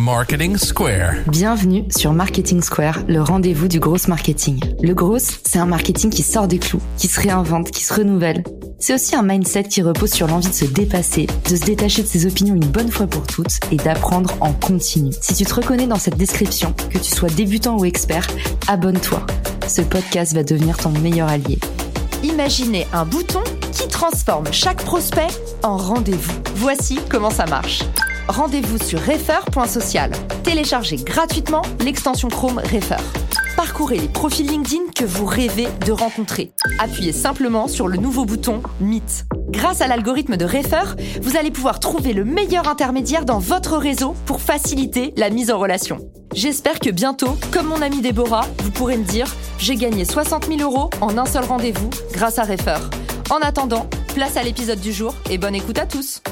Marketing Square. Bienvenue sur Marketing Square, le rendez-vous du gros marketing. Le gros, c'est un marketing qui sort des clous, qui se réinvente, qui se renouvelle. C'est aussi un mindset qui repose sur l'envie de se dépasser, de se détacher de ses opinions une bonne fois pour toutes et d'apprendre en continu. Si tu te reconnais dans cette description, que tu sois débutant ou expert, abonne-toi. Ce podcast va devenir ton meilleur allié. Imaginez un bouton qui transforme chaque prospect en rendez-vous. Voici comment ça marche. Rendez-vous sur refer.social. Téléchargez gratuitement l'extension Chrome Refer. Parcourez les profils LinkedIn que vous rêvez de rencontrer. Appuyez simplement sur le nouveau bouton Meet. Grâce à l'algorithme de Refer, vous allez pouvoir trouver le meilleur intermédiaire dans votre réseau pour faciliter la mise en relation. J'espère que bientôt, comme mon ami Déborah, vous pourrez me dire j'ai gagné 60 000 euros en un seul rendez-vous grâce à Refer. En attendant, place à l'épisode du jour et bonne écoute à tous.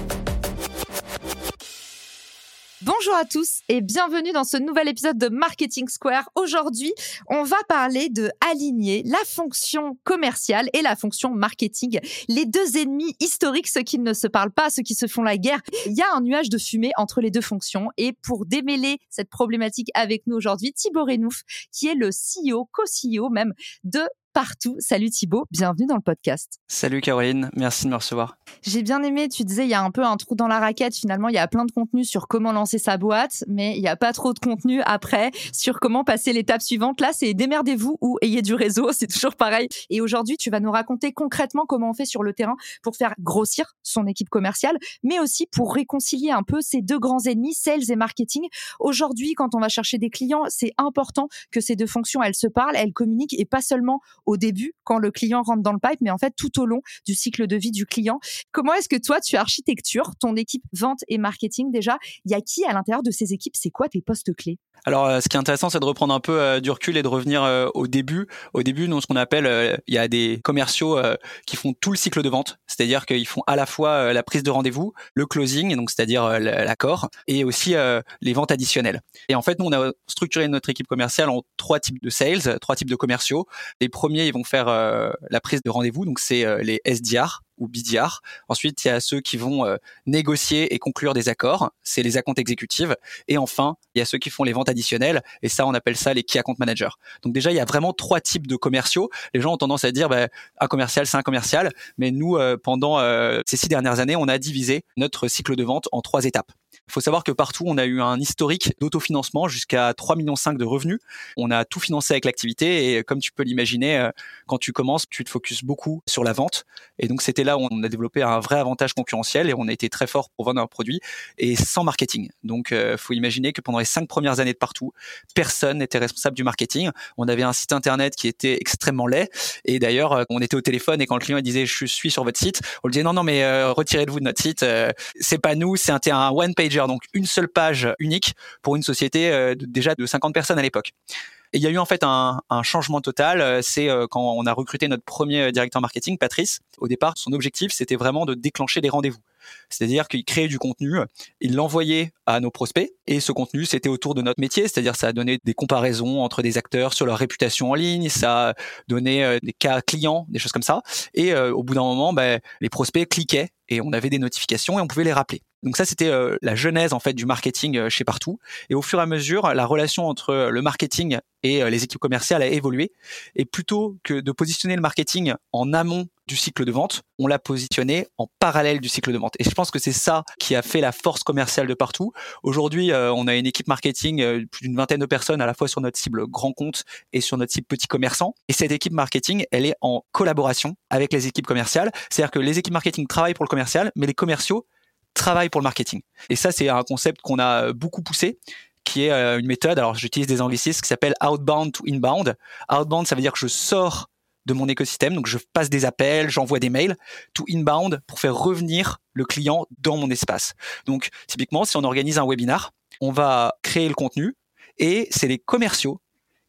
Bonjour à tous et bienvenue dans ce nouvel épisode de Marketing Square. Aujourd'hui, on va parler de aligner la fonction commerciale et la fonction marketing, les deux ennemis historiques, ceux qui ne se parlent pas, ceux qui se font la guerre. Il y a un nuage de fumée entre les deux fonctions et pour démêler cette problématique avec nous aujourd'hui, Thibaut Renouf, qui est le CEO, co-CEO même de partout. Salut Thibaut, bienvenue dans le podcast. Salut Caroline, merci de me recevoir. J'ai bien aimé, tu disais, il y a un peu un trou dans la raquette. Finalement, il y a plein de contenu sur comment lancer sa boîte, mais il n'y a pas trop de contenu après sur comment passer l'étape suivante. Là, c'est démerdez-vous ou ayez du réseau, c'est toujours pareil. Et aujourd'hui, tu vas nous raconter concrètement comment on fait sur le terrain pour faire grossir son équipe commerciale, mais aussi pour réconcilier un peu ces deux grands ennemis, sales et marketing. Aujourd'hui, quand on va chercher des clients, c'est important que ces deux fonctions, elles se parlent, elles communiquent et pas seulement au début quand le client rentre dans le pipe, mais en fait tout au long du cycle de vie du client. Comment est-ce que toi tu architectures ton équipe vente et marketing déjà? Il y a qui à l'intérieur de ces équipes? C'est quoi tes postes clés? Alors, euh, ce qui est intéressant, c'est de reprendre un peu euh, du recul et de revenir euh, au début. Au début, nous, ce qu'on appelle, il y a des commerciaux qui font tout le cycle de vente, c'est-à-dire qu'ils font à la fois la prise de rendez-vous, le closing, donc c'est-à-dire l'accord, et aussi les ventes additionnelles. Et en fait, nous, on a structuré notre équipe commerciale en trois types de sales, trois types de commerciaux. Les premiers, ils vont faire la prise de rendez-vous, donc c'est les SDR, ou BDR. Ensuite, il y a ceux qui vont euh, négocier et conclure des accords, c'est les accounts exécutives. Et enfin, il y a ceux qui font les ventes additionnelles, et ça, on appelle ça les key account managers. Donc déjà, il y a vraiment trois types de commerciaux. Les gens ont tendance à dire, bah, un commercial, c'est un commercial, mais nous, euh, pendant euh, ces six dernières années, on a divisé notre cycle de vente en trois étapes. Il faut savoir que partout, on a eu un historique d'autofinancement jusqu'à 3,5 millions de revenus. On a tout financé avec l'activité et comme tu peux l'imaginer, euh, quand tu commences, tu te focuses beaucoup sur la vente. Et donc, c'était là où on a développé un vrai avantage concurrentiel et on a été très fort pour vendre un produit et sans marketing. Donc, il euh, faut imaginer que pendant les cinq premières années de partout, personne n'était responsable du marketing. On avait un site internet qui était extrêmement laid. Et d'ailleurs, euh, on était au téléphone et quand le client disait je suis sur votre site, on lui disait non, non, mais retirez-vous de notre site. c'est pas nous, c'est un one donc une seule page unique pour une société euh, déjà de 50 personnes à l'époque. Et il y a eu en fait un, changement total. Euh, c'est euh, quand on a recruté notre premier directeur marketing, Patrice. Au départ, son objectif, c'était vraiment de déclencher des rendez-vous. C'est-à-dire qu'il créait du contenu, il l'envoyait à nos prospects, et ce contenu, c'était autour de notre métier, c'est-à-dire ça a donné des comparaisons entre des acteurs sur leur réputation en ligne, ça a donné des cas clients, des choses comme ça. Et au bout d'un moment, ben, les prospects cliquaient et on avait des notifications et on pouvait les rappeler. Donc ça, c'était euh, la genèse en fait du marketing euh, chez Partout. Et au fur et à mesure, la relation entre euh, le marketing et les équipes commerciales a évolué. Et plutôt que de positionner le marketing en amont du cycle de vente, on l'a positionné en parallèle du cycle de vente. Et je pense que c'est ça qui a fait la force commerciale de partout. Aujourd'hui, on a une équipe marketing, plus d'une vingtaine de personnes à la fois sur notre cible grand compte et sur notre cible petit commerçant. Et cette équipe marketing, elle est en collaboration avec les équipes commerciales. C'est-à-dire que les équipes marketing travaillent pour le commercial, mais les commerciaux travail pour le marketing. Et ça, c'est un concept qu'on a beaucoup poussé qui est euh, une méthode, alors j'utilise des anglicismes, qui s'appelle outbound to inbound. Outbound, ça veut dire que je sors de mon écosystème, donc je passe des appels, j'envoie des mails, to inbound pour faire revenir le client dans mon espace. Donc typiquement, si on organise un webinar, on va créer le contenu et c'est les commerciaux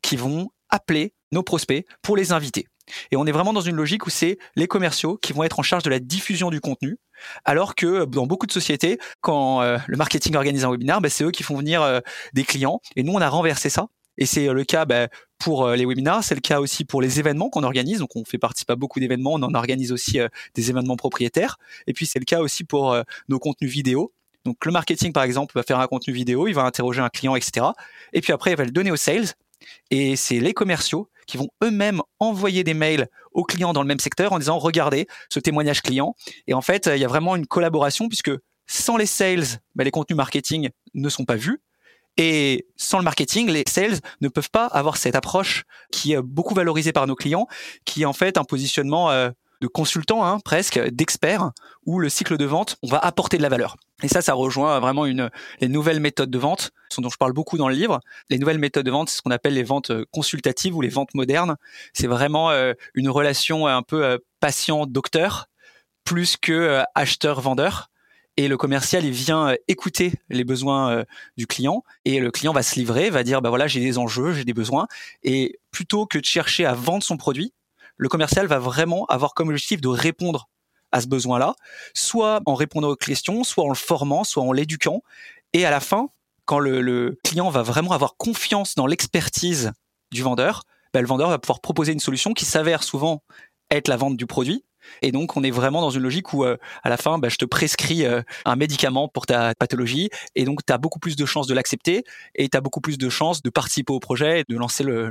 qui vont appeler nos prospects pour les inviter. Et on est vraiment dans une logique où c'est les commerciaux qui vont être en charge de la diffusion du contenu, alors que dans beaucoup de sociétés, quand euh, le marketing organise un webinaire, bah, c'est eux qui font venir euh, des clients. Et nous, on a renversé ça. Et c'est euh, le cas bah, pour les webinars, c'est le cas aussi pour les événements qu'on organise. Donc on fait participer à beaucoup d'événements, on en organise aussi des événements propriétaires. Et puis c'est le cas aussi pour nos contenus vidéo. Donc le marketing, par exemple, va faire un contenu vidéo, il va interroger un client, etc. Et puis après, il va le donner aux sales. Et c'est les commerciaux qui vont eux-mêmes envoyer des mails aux clients dans le même secteur en disant regardez ce témoignage client. Et en fait, il y a vraiment une collaboration puisque sans les sales, bah, les contenus marketing ne sont pas vus. Et sans le marketing, les sales ne peuvent pas avoir cette approche qui est beaucoup valorisée par nos clients, qui est en fait un positionnement euh, de consultant, hein, presque, d'expert, où le cycle de vente, on va apporter de la valeur. Et ça, ça rejoint vraiment une, les nouvelles méthodes de vente, dont je parle beaucoup dans le livre. Les nouvelles méthodes de vente, c'est ce qu'on appelle les ventes euh, consultatives ou les ventes modernes. C'est vraiment euh, une relation un peu euh, patient-docteur, plus que acheteur-vendeur. Et le commercial, il vient écouter les besoins du client et le client va se livrer, va dire, bah voilà, j'ai des enjeux, j'ai des besoins. Et plutôt que de chercher à vendre son produit, le commercial va vraiment avoir comme objectif de répondre à ce besoin-là, soit en répondant aux questions, soit en le formant, soit en l'éduquant. Et à la fin, quand le, client va vraiment avoir confiance dans l'expertise du vendeur, ben, le vendeur va pouvoir proposer une solution qui s'avère souvent être la vente du produit, et donc, on est vraiment dans une logique où, euh, à la fin, bah, je te prescris euh, un médicament pour ta pathologie. Et donc, tu as beaucoup plus de chances de l'accepter et tu as beaucoup plus de chances de participer au projet et de lancer le,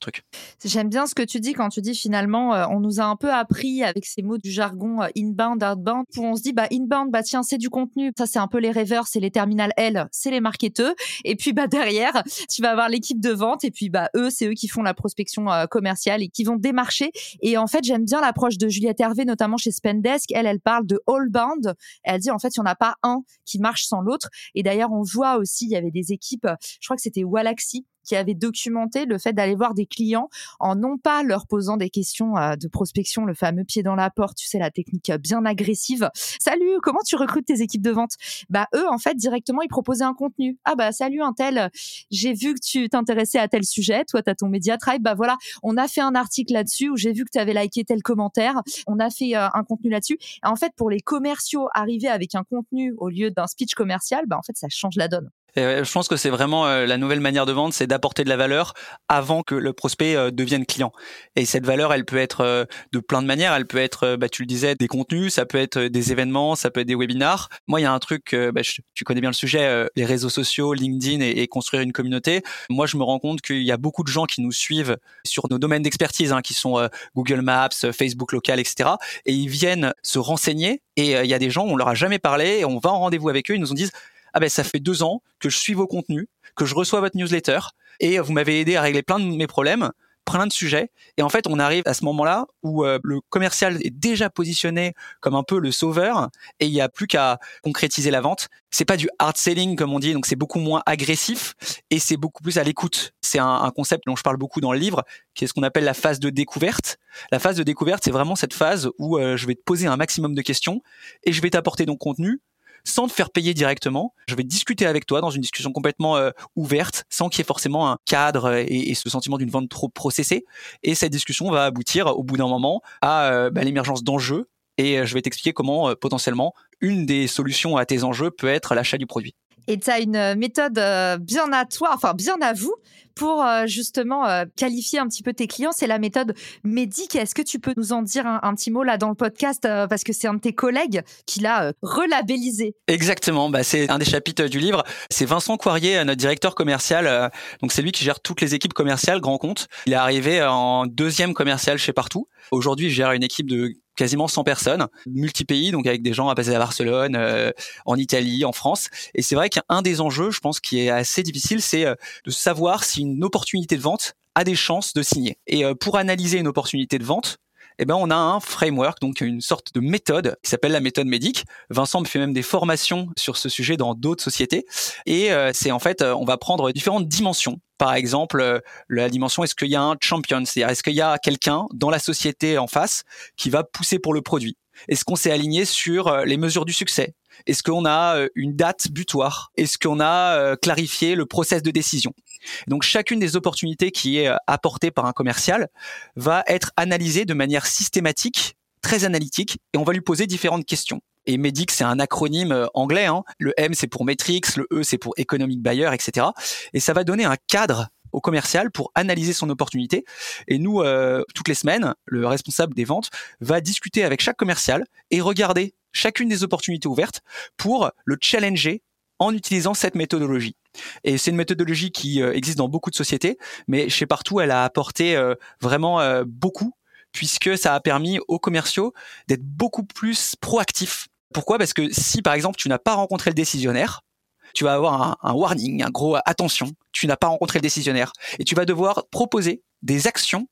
truc. J'aime bien ce que tu dis quand tu dis finalement, euh, on nous a un peu appris avec ces mots du jargon inbound, outbound, où on se dit, bah, inbound, bah, tiens, c'est du contenu. Ça, c'est un peu les rêveurs, c'est les terminales L, c'est les marketeurs. Et puis, bah, derrière, tu vas avoir l'équipe de vente. Et puis, bah, eux, c'est eux qui font la prospection commerciale et qui vont démarcher. Et en fait, j'aime bien l'approche de Juliette Hervé notamment chez Spendesk, elle, elle parle de all bound. Elle dit en fait, il n'y en a pas un qui marche sans l'autre. Et d'ailleurs, on voit aussi, il y avait des équipes, je crois que c'était Walaxy qui avait documenté le fait d'aller voir des clients en non pas leur posant des questions euh, de prospection, le fameux pied dans la porte, tu sais, la technique bien agressive. Salut, comment tu recrutes tes équipes de vente? Bah eux, en fait, directement, ils proposaient un contenu. Ah bah salut un tel, j'ai vu que tu t'intéressais à tel sujet, toi tu as ton média tribe, bah voilà, on a fait un article là-dessus où j'ai vu que tu avais liké tel commentaire, on a fait euh, un contenu là-dessus. En fait, pour les commerciaux, arriver avec un contenu au lieu d'un speech commercial, bah en fait, ça change la donne. Je pense que c'est vraiment euh, la nouvelle manière de vendre, c'est d'apporter de la valeur avant que le prospect euh, devienne client. Et cette valeur, elle peut être euh, de plein de manières. Elle peut être, euh, bah, tu le disais, des contenus, ça peut être des événements, ça peut être des webinars. Moi, il y a un truc, bah, tu connais bien le sujet, les réseaux sociaux, LinkedIn et, construire une communauté. Moi, je me rends compte qu'il y a beaucoup de gens qui nous suivent sur nos domaines d'expertise, hein, qui sont Google Maps, Facebook local, etc. Et ils viennent se renseigner. Et il y a des gens, on leur a jamais parlé, et on va en rendez-vous avec eux, ils nous ont dit ah ben ça fait deux ans que je suis vos contenus, que je reçois votre newsletter, et vous m'avez aidé à régler plein de mes problèmes plein de sujets. Et en fait on arrive à ce moment-là où euh, le commercial est déjà positionné comme un peu le sauveur et il n'y a plus qu'à concrétiser la vente. C'est pas du hard selling comme on dit donc c'est beaucoup moins agressif et c'est beaucoup plus à l'écoute. C'est un, concept dont je parle beaucoup dans le livre qui est ce qu'on appelle la phase de découverte. La phase de découverte c'est vraiment cette phase où euh, je vais te poser un maximum de questions et je vais t'apporter donc contenu sans te faire payer directement. Je vais discuter avec toi dans une discussion complètement euh, ouverte, sans qu'il y ait forcément un cadre et, ce sentiment d'une vente trop processée. Et cette discussion va aboutir au bout d'un moment à euh, bah, l'émergence d'enjeux. Et euh, je vais t'expliquer comment potentiellement une des solutions à tes enjeux peut être l'achat du produit. Et tu as une méthode bien à toi, enfin bien à vous, pour euh, justement euh, qualifier un petit peu tes clients. C'est la méthode Médic. Est-ce que tu peux nous en dire un, petit mot là dans le podcast euh, parce que c'est un de tes collègues qui l'a relabellisé? Exactement. Bah, c'est un des chapitres du livre. C'est Vincent Coirier, notre directeur commercial. donc c'est lui qui gère toutes les équipes commerciales grand compte. Il est arrivé en deuxième commercial chez Partout. Aujourd'hui, il gère une équipe de quasiment 100 personnes, multi-pays, donc avec des gens à passer à Barcelone, en Italie, en France. Et c'est vrai qu'un des enjeux, je pense, qui est assez difficile, c'est de savoir si une opportunité de vente a des chances de signer. Et euh, pour analyser une opportunité de vente, eh ben, on a un framework, donc une sorte de méthode qui s'appelle la méthode médic. Vincent fait même des formations sur ce sujet dans d'autres sociétés. Et euh, c'est en fait, euh, on va prendre différentes dimensions. Par exemple, la dimension est-ce qu'il y a un champion, c'est-à-dire est-ce qu'il y a quelqu'un dans la société en face qui va pousser pour le produit? Est-ce qu'on s'est aligné sur les mesures du succès? Est-ce qu'on a une date butoir? Est-ce qu'on a clarifié le process de décision? Donc chacune des opportunités qui est euh, apportée par un commercial va être analysée de manière systématique, très analytique, et on va lui poser différentes questions. Et MEDIC, c'est un acronyme euh, anglais. Hein. Le M, c'est pour Metrics, le E, c'est pour Economic Buyer, etc. Et ça va donner un cadre au commercial pour analyser son opportunité. Et nous, euh, toutes les semaines, le responsable des ventes va discuter avec chaque commercial et regarder chacune des opportunités ouvertes pour le challenger en utilisant cette méthodologie. Et c'est une méthodologie qui euh, existe dans beaucoup de sociétés, mais chez Partout, elle a apporté euh, vraiment euh, beaucoup, puisque ça a permis aux commerciaux d'être beaucoup plus proactifs. Pourquoi? Parce que si, par exemple, tu n'as pas rencontré le décisionnaire, tu vas avoir un, warning, un gros attention, tu n'as pas rencontré le décisionnaire, et tu vas devoir proposer des actions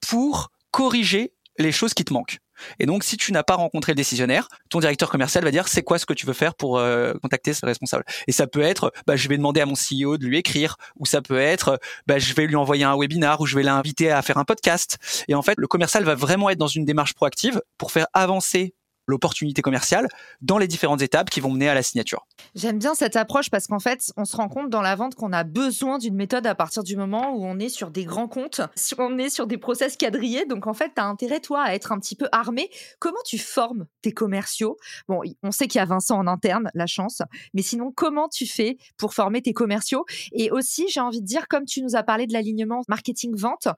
pour corriger les choses qui te manquent. Et donc, si tu n'as pas rencontré le décisionnaire, ton directeur commercial va dire c'est quoi ce que tu veux faire pour euh, contacter ce responsable? Et ça peut être, bah, je vais demander à mon CEO de lui écrire, ou ça peut être, bah, je vais lui envoyer un webinar, ou je vais l'inviter à faire un podcast. Et en fait, le commercial va vraiment être dans une démarche proactive pour faire avancer l'opportunité commerciale dans les différentes étapes qui vont mener à la signature. J'aime bien cette approche parce qu'en fait, on se rend compte dans la vente qu'on a besoin d'une méthode à partir du moment où on est sur des grands comptes, si on est sur des process quadrillés. Donc en fait, tu as intérêt, toi, à être un petit peu armé. Comment tu formes tes commerciaux? Bon, on sait qu'il y a Vincent en interne, la chance, mais sinon, comment tu fais pour former tes commerciaux? Et aussi, j'ai envie de dire, comme tu nous as parlé de l'alignement marketing-vente,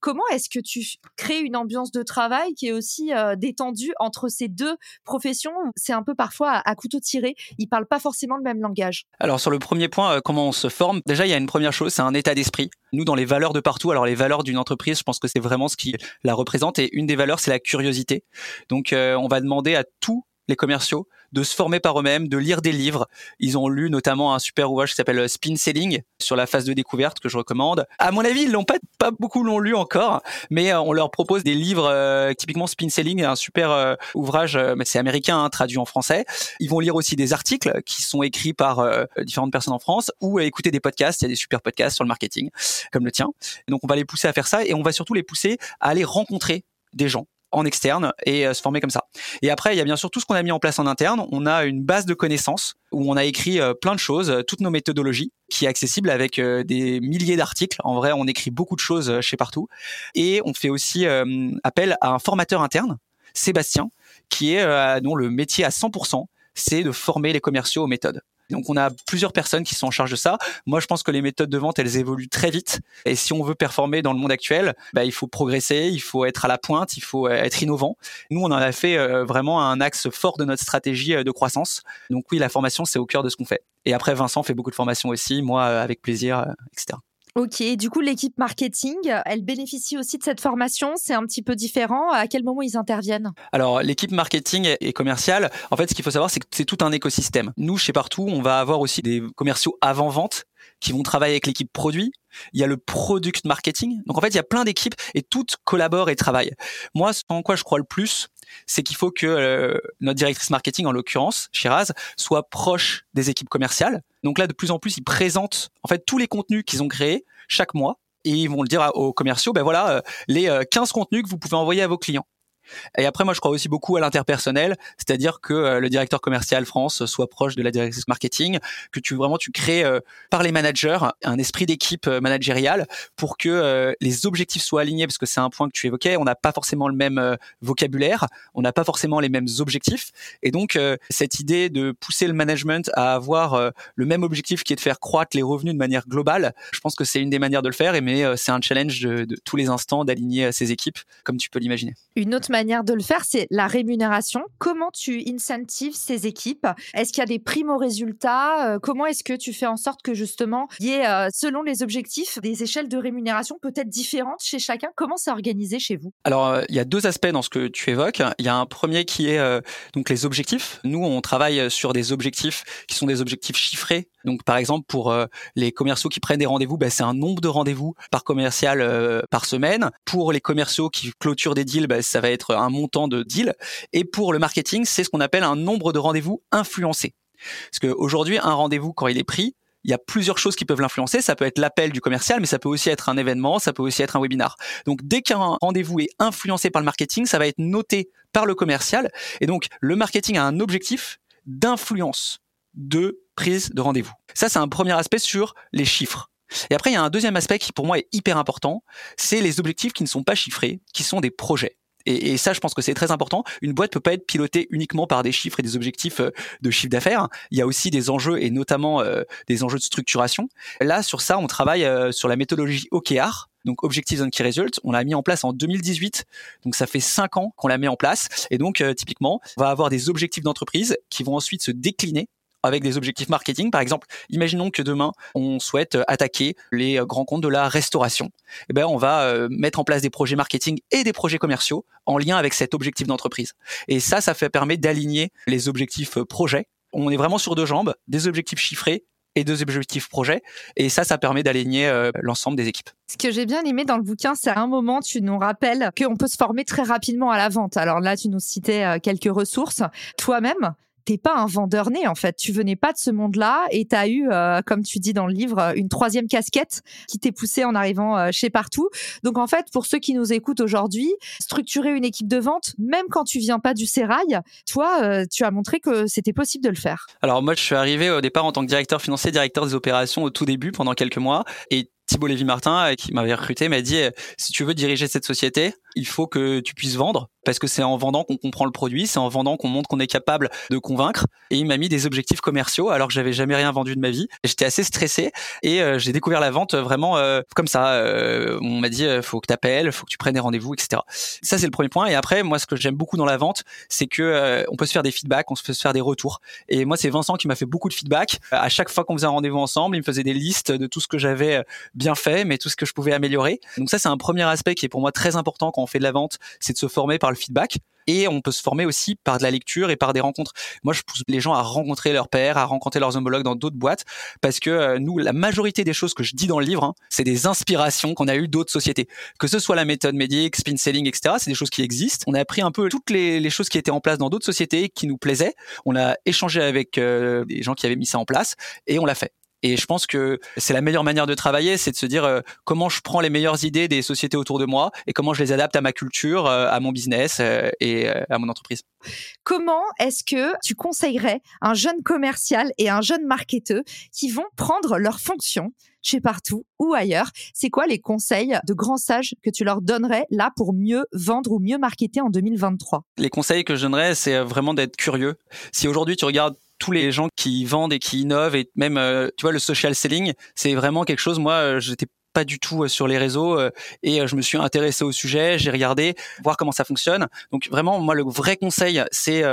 comment est-ce que tu crées une ambiance de travail qui est aussi euh, détendue entre ces deux profession, c'est un peu parfois à, couteau tiré. Ils parlent pas forcément le même langage. Alors sur le premier point, euh, comment on se forme Déjà, il y a une première chose, c'est un état d'esprit. Nous, dans les valeurs de partout, alors les valeurs d'une entreprise, je pense que c'est vraiment ce qui la représente. Et une des valeurs, c'est la curiosité. Donc, euh, on va demander à tous les commerciaux de se former par eux-mêmes, de lire des livres. Ils ont lu notamment un super ouvrage qui s'appelle Spin Selling sur la phase de découverte que je recommande. À mon avis, ils l'ont pas, pas beaucoup l'ont lu encore, mais euh, on leur propose des livres euh, typiquement Spin Selling, un super euh, ouvrage, mais c'est américain, hein, traduit en français. Ils vont lire aussi des articles qui sont écrits par différentes personnes en France ou écouter des podcasts. Il y a des super podcasts sur le marketing comme le tien. donc on va les pousser à faire ça et on va surtout les pousser à aller rencontrer des gens en externe et euh, se former comme ça. Et après, il y a bien sûr tout ce qu'on a mis en place en interne. On a une base de connaissances où on a écrit euh, plein de choses, euh, toutes nos méthodologies, qui est accessible avec des milliers d'articles. En vrai, on écrit beaucoup de choses chez Partout. Et on fait aussi appel à un formateur interne, Sébastien, qui est dont le métier à 100%, c'est de former les commerciaux aux méthodes. Donc on a plusieurs personnes qui sont en charge de ça. Moi je pense que les méthodes de vente elles évoluent très vite et si on veut performer dans le monde actuel, bah, il faut progresser, il faut être à la pointe, il faut euh, être innovant. Nous on en a fait euh, vraiment un axe fort de notre stratégie euh, de croissance. Donc oui la formation c'est au cœur de ce qu'on fait. Et après Vincent fait beaucoup de formations aussi, moi avec plaisir, etc. Ok, du coup, l'équipe marketing, elle bénéficie aussi de cette formation? C'est un petit peu différent. À quel moment ils interviennent? Alors, l'équipe marketing et commerciale, en fait, ce qu'il faut savoir, c'est que c'est tout un écosystème. Nous, chez Partout, on va avoir aussi des commerciaux avant-vente qui vont travailler avec l'équipe produit. Il y a le product marketing. Donc en fait, il y a plein d'équipes et toutes collaborent et travaillent. Moi, ce en quoi je crois le plus, c'est qu'il faut que euh, notre directrice marketing, en l'occurrence, Shiraz, soit proche des équipes commerciales. Donc là, de plus en plus, ils présentent en fait tous les contenus qu'ils ont créés chaque mois et ils vont le dire aux commerciaux, ben voilà, euh, les 15 euh, contenus que vous pouvez envoyer à vos clients. Et après, moi, je crois aussi beaucoup à l'interpersonnel, c'est-à-dire que euh, le directeur commercial France soit proche de la directrice marketing, que tu vraiment tu crées euh, par les managers un esprit d'équipe euh, managériale pour que les objectifs soient alignés, parce que c'est un point que tu évoquais. On n'a pas forcément le même vocabulaire, on n'a pas forcément les mêmes objectifs, et donc cette idée de pousser le management à avoir le même objectif qui est de faire croître les revenus de manière globale, je pense que c'est une des manières de le faire. Et mais c'est un challenge de, tous les instants d'aligner ces équipes, comme tu peux l'imaginer. Manière de le faire, c'est la rémunération. Comment tu incentives ces équipes? Est-ce qu'il y a des primo résultats euh, Comment est-ce que tu fais en sorte que justement, il y ait, euh, selon les objectifs, des échelles de rémunération peut-être différentes chez chacun? Comment c'est organisé chez vous? Alors, euh, il y a deux aspects dans ce que tu évoques. Il y a un premier qui est donc les objectifs. Nous, on travaille sur des objectifs qui sont des objectifs chiffrés. Donc, par exemple, pour les commerciaux qui prennent des rendez-vous, bah, c'est un nombre de rendez-vous par commercial par semaine. Pour les commerciaux qui clôturent des deals, bah, ça va être un montant de deal. Et pour le marketing, c'est ce qu'on appelle un nombre de rendez-vous influencés. Parce qu'aujourd'hui, un rendez-vous, quand il est pris, il y a plusieurs choses qui peuvent l'influencer. Ça peut être l'appel du commercial, mais ça peut aussi être un événement, ça peut aussi être un webinar. Donc, dès qu'un rendez-vous est influencé par le marketing, ça va être noté par le commercial. Et donc, le marketing a un objectif d'influence de prise de rendez-vous. Ça, c'est un premier aspect sur les chiffres. Et après, il y a un deuxième aspect qui pour moi est hyper important, c'est les objectifs qui ne sont pas chiffrés, qui sont des projets. Et, ça, je pense que c'est très important. Une boîte peut pas être pilotée uniquement par des chiffres et des objectifs euh, de chiffre d'affaires. Il y a aussi des enjeux et notamment euh, des enjeux de structuration. Là, sur ça, on travaille euh, sur la méthodologie OKR. Donc Objectives and Key Results, on l'a mis en place en 2018. Donc ça fait cinq ans qu'on l'a mis en place. Et donc typiquement, on va avoir des objectifs d'entreprise qui vont ensuite se décliner avec des objectifs marketing. Par exemple, imaginons que demain, on souhaite attaquer les grands comptes de la restauration. Eh ben, on va euh, mettre en place des projets marketing et des projets commerciaux en lien avec cet objectif d'entreprise. Et ça, ça permet d'aligner les objectifs euh, projets. On est vraiment sur deux jambes, des objectifs chiffrés et deux objectifs projets. Et ça, ça permet d'aligner euh, l'ensemble des équipes. Ce que j'ai bien aimé dans le bouquin, c'est à un moment, tu nous rappelles qu'on peut se former très rapidement à la vente. Alors là, tu nous citais quelques ressources. Toi-même, t'es pas un vendeur né en fait. Tu venais pas de ce monde-là et tu as eu, euh, comme tu dis dans le livre, une troisième casquette qui t'est poussée en arrivant euh, chez Partout. Donc en fait, pour ceux qui nous écoutent aujourd'hui, structurer une équipe de vente, même quand tu viens pas du sérail, toi, euh, tu as montré que c'était possible de le faire. Alors moi, je suis arrivé au départ en tant que directeur financier, directeur des opérations au tout début pendant quelques mois et Thibault Lévy-Martin, qui m'avait recruté, m'a dit si tu veux diriger cette société, il faut que tu puisses vendre parce que c'est en vendant qu'on comprend le produit, c'est en vendant qu'on montre qu'on est capable de convaincre. Et il m'a mis des objectifs commerciaux alors que j'avais jamais rien vendu de ma vie. J'étais assez stressé et euh, j'ai découvert la vente vraiment euh, comme ça. Euh, on m'a dit faut que tu appelles, faut que tu prennes des rendez-vous, etc. Ça c'est le premier point. Et après moi ce que j'aime beaucoup dans la vente, c'est que on peut se faire des feedbacks, on peut se faire des retours. Et moi c'est Vincent qui m'a fait beaucoup de feedback. À chaque fois qu'on faisait un rendez-vous ensemble, il me faisait des listes de tout ce que j'avais bien fait, mais tout ce que je pouvais améliorer. Donc ça c'est un premier aspect qui est pour moi très important on fait de la vente, c'est de se former par le feedback et on peut se former aussi par de la lecture et par des rencontres. Moi, je pousse les gens à rencontrer leurs pairs, à rencontrer leurs homologues dans d'autres boîtes, parce que euh, nous, la majorité des choses que je dis dans le livre, hein, c'est des inspirations qu'on a eues d'autres sociétés. Que ce soit la méthode médic, spin selling, etc., c'est des choses qui existent. On a appris un peu toutes les, les choses qui étaient en place dans d'autres sociétés qui nous plaisaient. On a échangé avec euh, des gens qui avaient mis ça en place et on l'a fait. Et je pense que c'est la meilleure manière de travailler, c'est de se dire euh, comment je prends les meilleures idées des sociétés autour de moi et comment je les adapte à ma culture, euh, à mon business euh, et à mon entreprise. Comment est-ce que tu conseillerais un jeune commercial et un jeune marketeur qui vont prendre leur fonction chez Partout ou ailleurs? C'est quoi les conseils de grands sages que tu leur donnerais là pour mieux vendre ou mieux marketer en 2023 Les conseils que je donnerais, c'est vraiment d'être curieux. Si aujourd'hui tu regardes tous les gens qui vendent et qui innovent et même euh, tu vois le social selling, c'est vraiment quelque chose. Moi, euh, j'étais pas du tout euh, sur les réseaux et je me suis intéressé au sujet, j'ai regardé voir comment ça fonctionne. Donc vraiment moi le vrai conseil c'est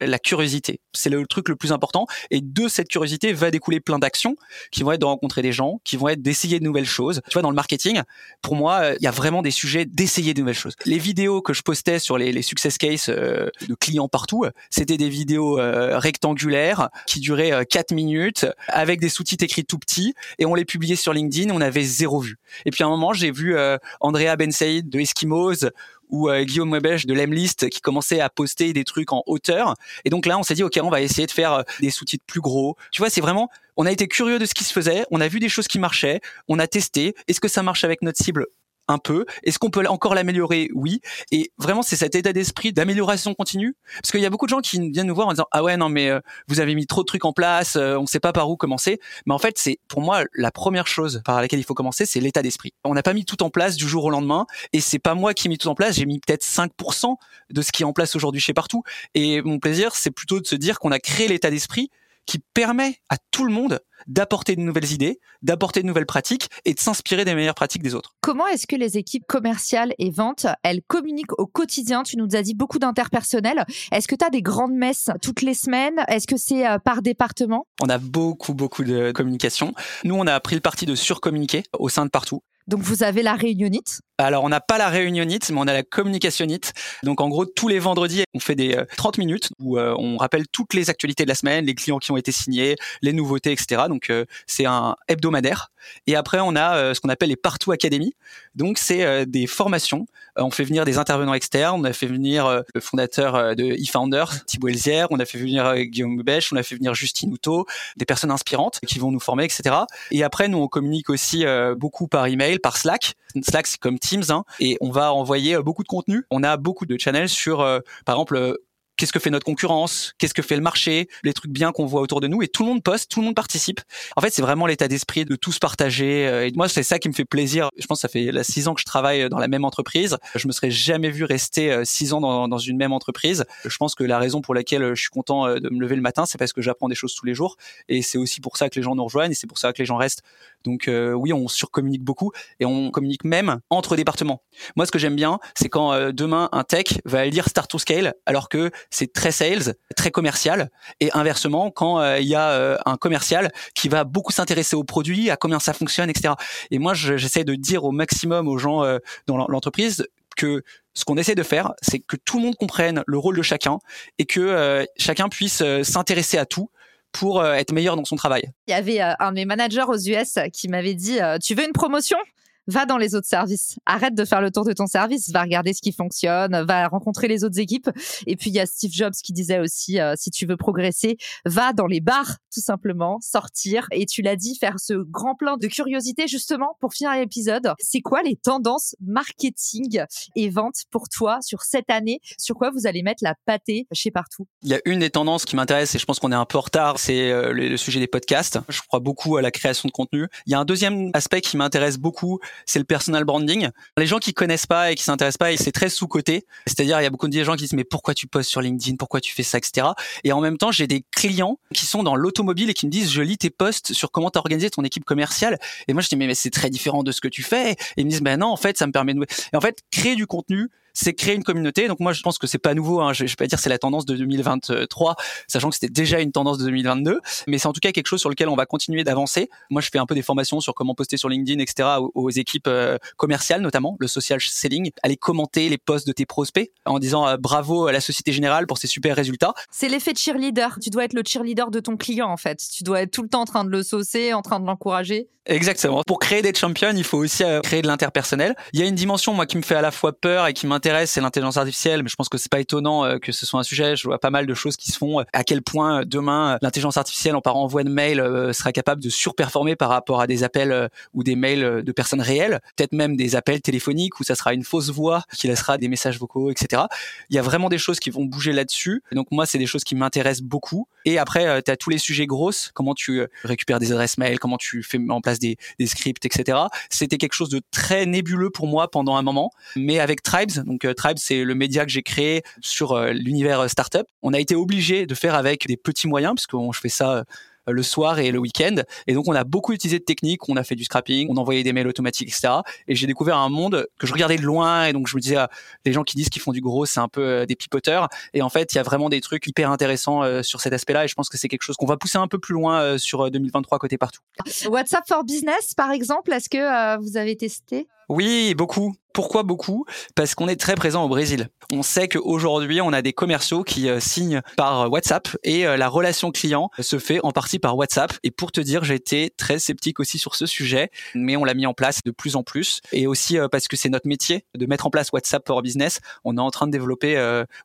la curiosité. C'est le truc le plus important. Et de cette curiosité va découler plein d'actions qui vont être de rencontrer des gens, qui vont être d'essayer de nouvelles choses. Tu vois, dans le marketing, pour moi, il y a vraiment des sujets d'essayer de nouvelles choses. Les vidéos que je postais sur les, success cases euh, de clients partout, c'était des vidéos euh, rectangulaires qui duraient 4 euh, minutes avec des sous-titres écrits tout petits et on les publiait sur LinkedIn, on avait zéro vue. Et puis à un moment, j'ai vu Andrea Ben Said de Eskimos ou euh, Guillaume Webèche de l'Emlist qui commençait à poster des trucs en hauteur. Et donc là, on s'est dit, OK, on va essayer de faire euh, des sous-titres plus gros. Tu vois, c'est vraiment, on a été curieux de ce qui se faisait, on a vu des choses qui marchaient, on a testé. Est-ce que ça marche avec notre cible un peu. Est-ce qu'on peut encore l'améliorer? Oui. Et vraiment, c'est cet état d'esprit d'amélioration continue. Parce qu'il y a beaucoup de gens qui viennent nous voir en disant ah ouais non mais euh, vous avez mis trop de trucs en place, on ne sait pas par où commencer. Mais en fait, c'est pour moi la première chose par laquelle il faut commencer, c'est l'état d'esprit. On n'a pas mis tout en place du jour au lendemain, et c'est pas moi qui ai mis tout en place. J'ai mis peut-être 5% de ce qui est en place aujourd'hui chez partout. Et mon plaisir, c'est plutôt de se dire qu'on a créé l'état d'esprit qui permet à tout le monde d'apporter de nouvelles idées, d'apporter de nouvelles pratiques et de s'inspirer des meilleures pratiques des autres. Comment est-ce que les équipes commerciales et ventes, elles communiquent au quotidien? Tu nous as dit beaucoup d'interpersonnel. Est-ce que tu as des grandes messes toutes les semaines? Est-ce que c'est euh, par département? On a beaucoup, beaucoup de communication. Nous, on a pris le parti de surcommuniquer au sein de partout. Donc vous avez la réunionite Alors on n'a pas la réunionite, mais on a la communicationnite. Donc en gros, tous les vendredis, on fait des 30 euh, minutes où euh, on rappelle toutes les actualités de la semaine, les clients qui ont été signés, les nouveautés, etc. Donc euh, c'est un hebdomadaire. Et après, on a ce qu'on appelle les Partout Academy. Donc c'est des formations. on fait venir des intervenants externes. On a fait venir le fondateur de eFounder, Thibault Elzière. On a fait venir Guillaume Bech. On a fait venir Justine Houtot, des personnes inspirantes qui vont nous former, etc. Et après, nous, on communique aussi beaucoup par email par Slack. Slack, c'est comme Teams, hein, et on va envoyer euh, beaucoup de contenu. On a beaucoup de channels sur, euh, par exemple, euh, qu'est-ce que fait notre concurrence, qu'est-ce que fait le marché, les trucs bien qu'on voit autour de nous et tout le monde poste, tout le monde participe. En fait, c'est vraiment l'état d'esprit de tous partager euh, et moi c'est ça qui me fait plaisir. Je pense que ça fait six ans que je travaille dans la même entreprise. Je me serais jamais vu rester euh, six ans dans, une même entreprise. Je pense que la raison pour laquelle je suis content de me lever le matin, c'est parce que j'apprends des choses tous les jours et c'est aussi pour ça que les gens nous rejoignent et c'est pour ça que les gens restent. Donc oui, on surcommunique beaucoup et on communique même entre départements. Moi, ce que j'aime bien, c'est quand demain un tech va lire Start to Scale alors que c'est très sales, très commercial, et inversement quand euh, il y a euh, un commercial qui va beaucoup s'intéresser au produit, à comment ça fonctionne, etc. Et moi, j'essaie de dire au maximum aux gens euh, dans l'entreprise que ce qu'on essaie de faire, c'est que tout le monde comprenne le rôle de chacun et que chacun puisse s'intéresser à tout pour être meilleur dans son travail. Il y avait un de mes managers aux US qui m'avait dit Tu veux une promotion? Va dans les autres services. Arrête de faire le tour de ton service, va regarder ce qui fonctionne, va rencontrer les autres équipes. Et puis il y a Steve Jobs qui disait aussi, euh, si tu veux progresser, va dans les bars tout simplement, sortir. Et tu l'as dit, faire ce grand plan de curiosité justement pour finir l'épisode. C'est quoi les tendances marketing et vente pour toi sur cette année? Sur quoi vous allez mettre la pâtée chez partout? Il y a une des tendances qui m'intéresse et je pense qu'on est un peu en retard, c'est euh, le sujet des podcasts. Je crois beaucoup à la création de contenu. Il y a un deuxième aspect qui m'intéresse beaucoup, c'est le personal branding. Les gens qui connaissent pas et qui s'intéressent pas, c'est très sous-coté. C'est-à-dire, il y a beaucoup de gens qui disent, mais pourquoi tu postes sur LinkedIn? Pourquoi tu fais ça, etc. Et en même temps, j'ai des clients qui sont dans l'automobile et qui me disent, je lis tes posts sur comment t'as organisé ton équipe commerciale. Et moi, je dis, mais, c'est très différent de ce que tu fais. Et ils me disent, ben non, en fait, ça me permet de... Et en fait, créer du contenu, c'est créer une communauté. Donc moi, je pense que c'est pas nouveau. Hein. Je, je vais pas dire c'est la tendance de 2023, sachant que c'était déjà une tendance de 2022. Mais c'est en tout cas quelque chose sur lequel on va continuer d'avancer. Moi, je fais un peu des formations sur comment poster sur LinkedIn, etc. aux, équipes euh, commerciales, notamment le social selling. Aller commenter les posts de tes prospects en disant euh, bravo à la Société Générale pour ses super résultats. C'est l'effet de cheerleader. Tu dois être le cheerleader de ton client en fait. Tu dois être tout le temps en train de le saucer, en train de l'encourager. Exactement. Pour créer des champions, il faut aussi euh, créer de l'interpersonnel. Il y a une dimension moi qui me fait à la fois peur et qui m'intéresse c'est l'intelligence artificielle, mais je pense que c'est pas étonnant euh, que ce soit un sujet. Je vois pas mal de choses qui se font. À quel point euh, demain euh, l'intelligence artificielle, en par envoi de mail, sera capable de surperformer par rapport à des appels ou des mails de personnes réelles, peut-être même des appels téléphoniques où ça sera une fausse voix qui laissera des messages vocaux, etc. Il y a vraiment des choses qui vont bouger là-dessus. Donc moi, c'est des choses qui m'intéressent beaucoup. Et après, tu as tous les sujets grosses, comment tu récupères des adresses mail, comment tu fais en place des, des scripts, etc. C'était quelque chose de très nébuleux pour moi pendant un moment, mais avec Tribes, donc donc Tribe, c'est le média que j'ai créé sur euh, l'univers euh, startup. On a été obligé de faire avec des petits moyens, puisque je fais ça euh, le soir et le week-end. Et donc, on a beaucoup utilisé de techniques. On a fait du scrapping, on envoyait des mails automatiques, etc. Et j'ai découvert un monde que je regardais de loin. Et donc, je me disais, ah, les gens qui disent qu'ils font du gros, c'est un peu des pipoteurs. Et en fait, il y a vraiment des trucs hyper intéressants sur cet aspect-là. Et je pense que c'est quelque chose qu'on va pousser un peu plus loin sur 2023 côté partout. WhatsApp for Business, par exemple, est-ce que vous avez testé? Oui, beaucoup. Pourquoi beaucoup? Parce qu'on est très présent au Brésil. On sait qu'aujourd'hui, on a des commerciaux qui euh, signent par WhatsApp et euh, la relation client se fait en partie par WhatsApp. Et pour te dire, j'ai été très sceptique aussi sur ce sujet, mais on l'a mis en place de plus en plus. Et aussi euh, parce que c'est notre métier de mettre en place WhatsApp for Business. On est en train de développer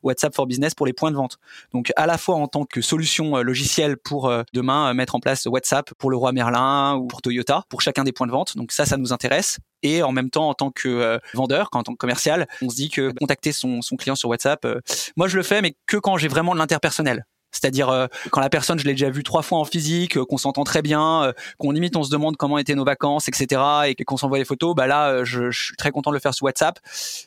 WhatsApp for Business pour les points de vente. Donc à la fois en tant que solution logicielle pour demain mettre en place WhatsApp pour le roi Merlin ou pour Toyota, pour chacun des points de vente. Donc ça, ça nous intéresse et en même temps en tant que euh, vendeur, en tant que commercial, on se dit que contacter son, son client sur WhatsApp, euh, moi je le fais, mais que quand j'ai vraiment de l'interpersonnel. C'est-à-dire euh, quand la personne, je l'ai déjà vu trois fois en physique, qu'on s'entend très bien, qu'on limite on se demande comment étaient nos vacances, etc. et qu'on s'envoie les photos, bah là, je, je, suis très content de le faire sur WhatsApp.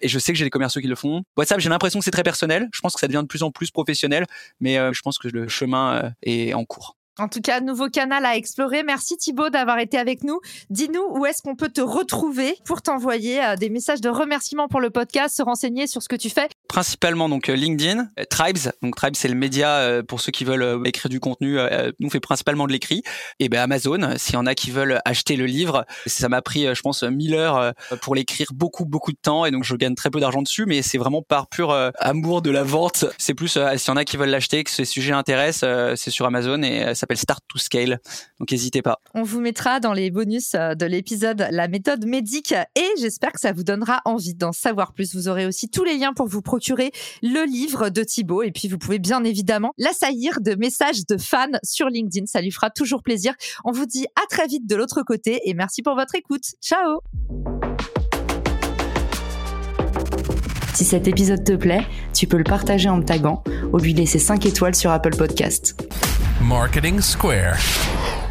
Et je sais que j'ai des commerciaux qui le font. WhatsApp, j'ai l'impression que c'est très personnel. Je pense que ça devient de plus en plus professionnel, mais je pense que le chemin est en cours. En tout cas, nouveau canal à explorer. Merci Thibaut d'avoir été avec nous. Dis-nous où est-ce qu'on peut te retrouver pour t'envoyer euh, des messages de remerciement pour le podcast, se renseigner sur ce que tu fais. Principalement donc euh, LinkedIn, euh, Tribes. Donc Tribes c'est le média pour ceux qui veulent écrire du contenu. Nous on fait principalement de l'écrit. Et ben Amazon, s'il y en a qui veulent acheter le livre, ça m'a pris je pense 1000 heures pour l'écrire, beaucoup beaucoup de temps et donc je gagne très peu d'argent dessus, mais c'est vraiment par pur amour de la vente. C'est plus s'il y en a qui veulent l'acheter, que ce sujet intéresse, c'est sur Amazon et ça Start to Scale. Donc n'hésitez pas. On vous mettra dans les bonus euh, de l'épisode la méthode médic et j'espère que ça vous donnera envie d'en savoir plus. Vous aurez aussi tous les liens pour vous procurer le livre de Thibaut et puis vous pouvez bien évidemment l'assaillir de messages de fans sur LinkedIn. Ça lui fera toujours plaisir. On vous dit à très vite de l'autre côté et merci pour votre écoute. Ciao Si cet épisode te plaît, tu peux le partager en me taguant ou lui laisser 5 étoiles sur Apple Podcast. Marketing Square.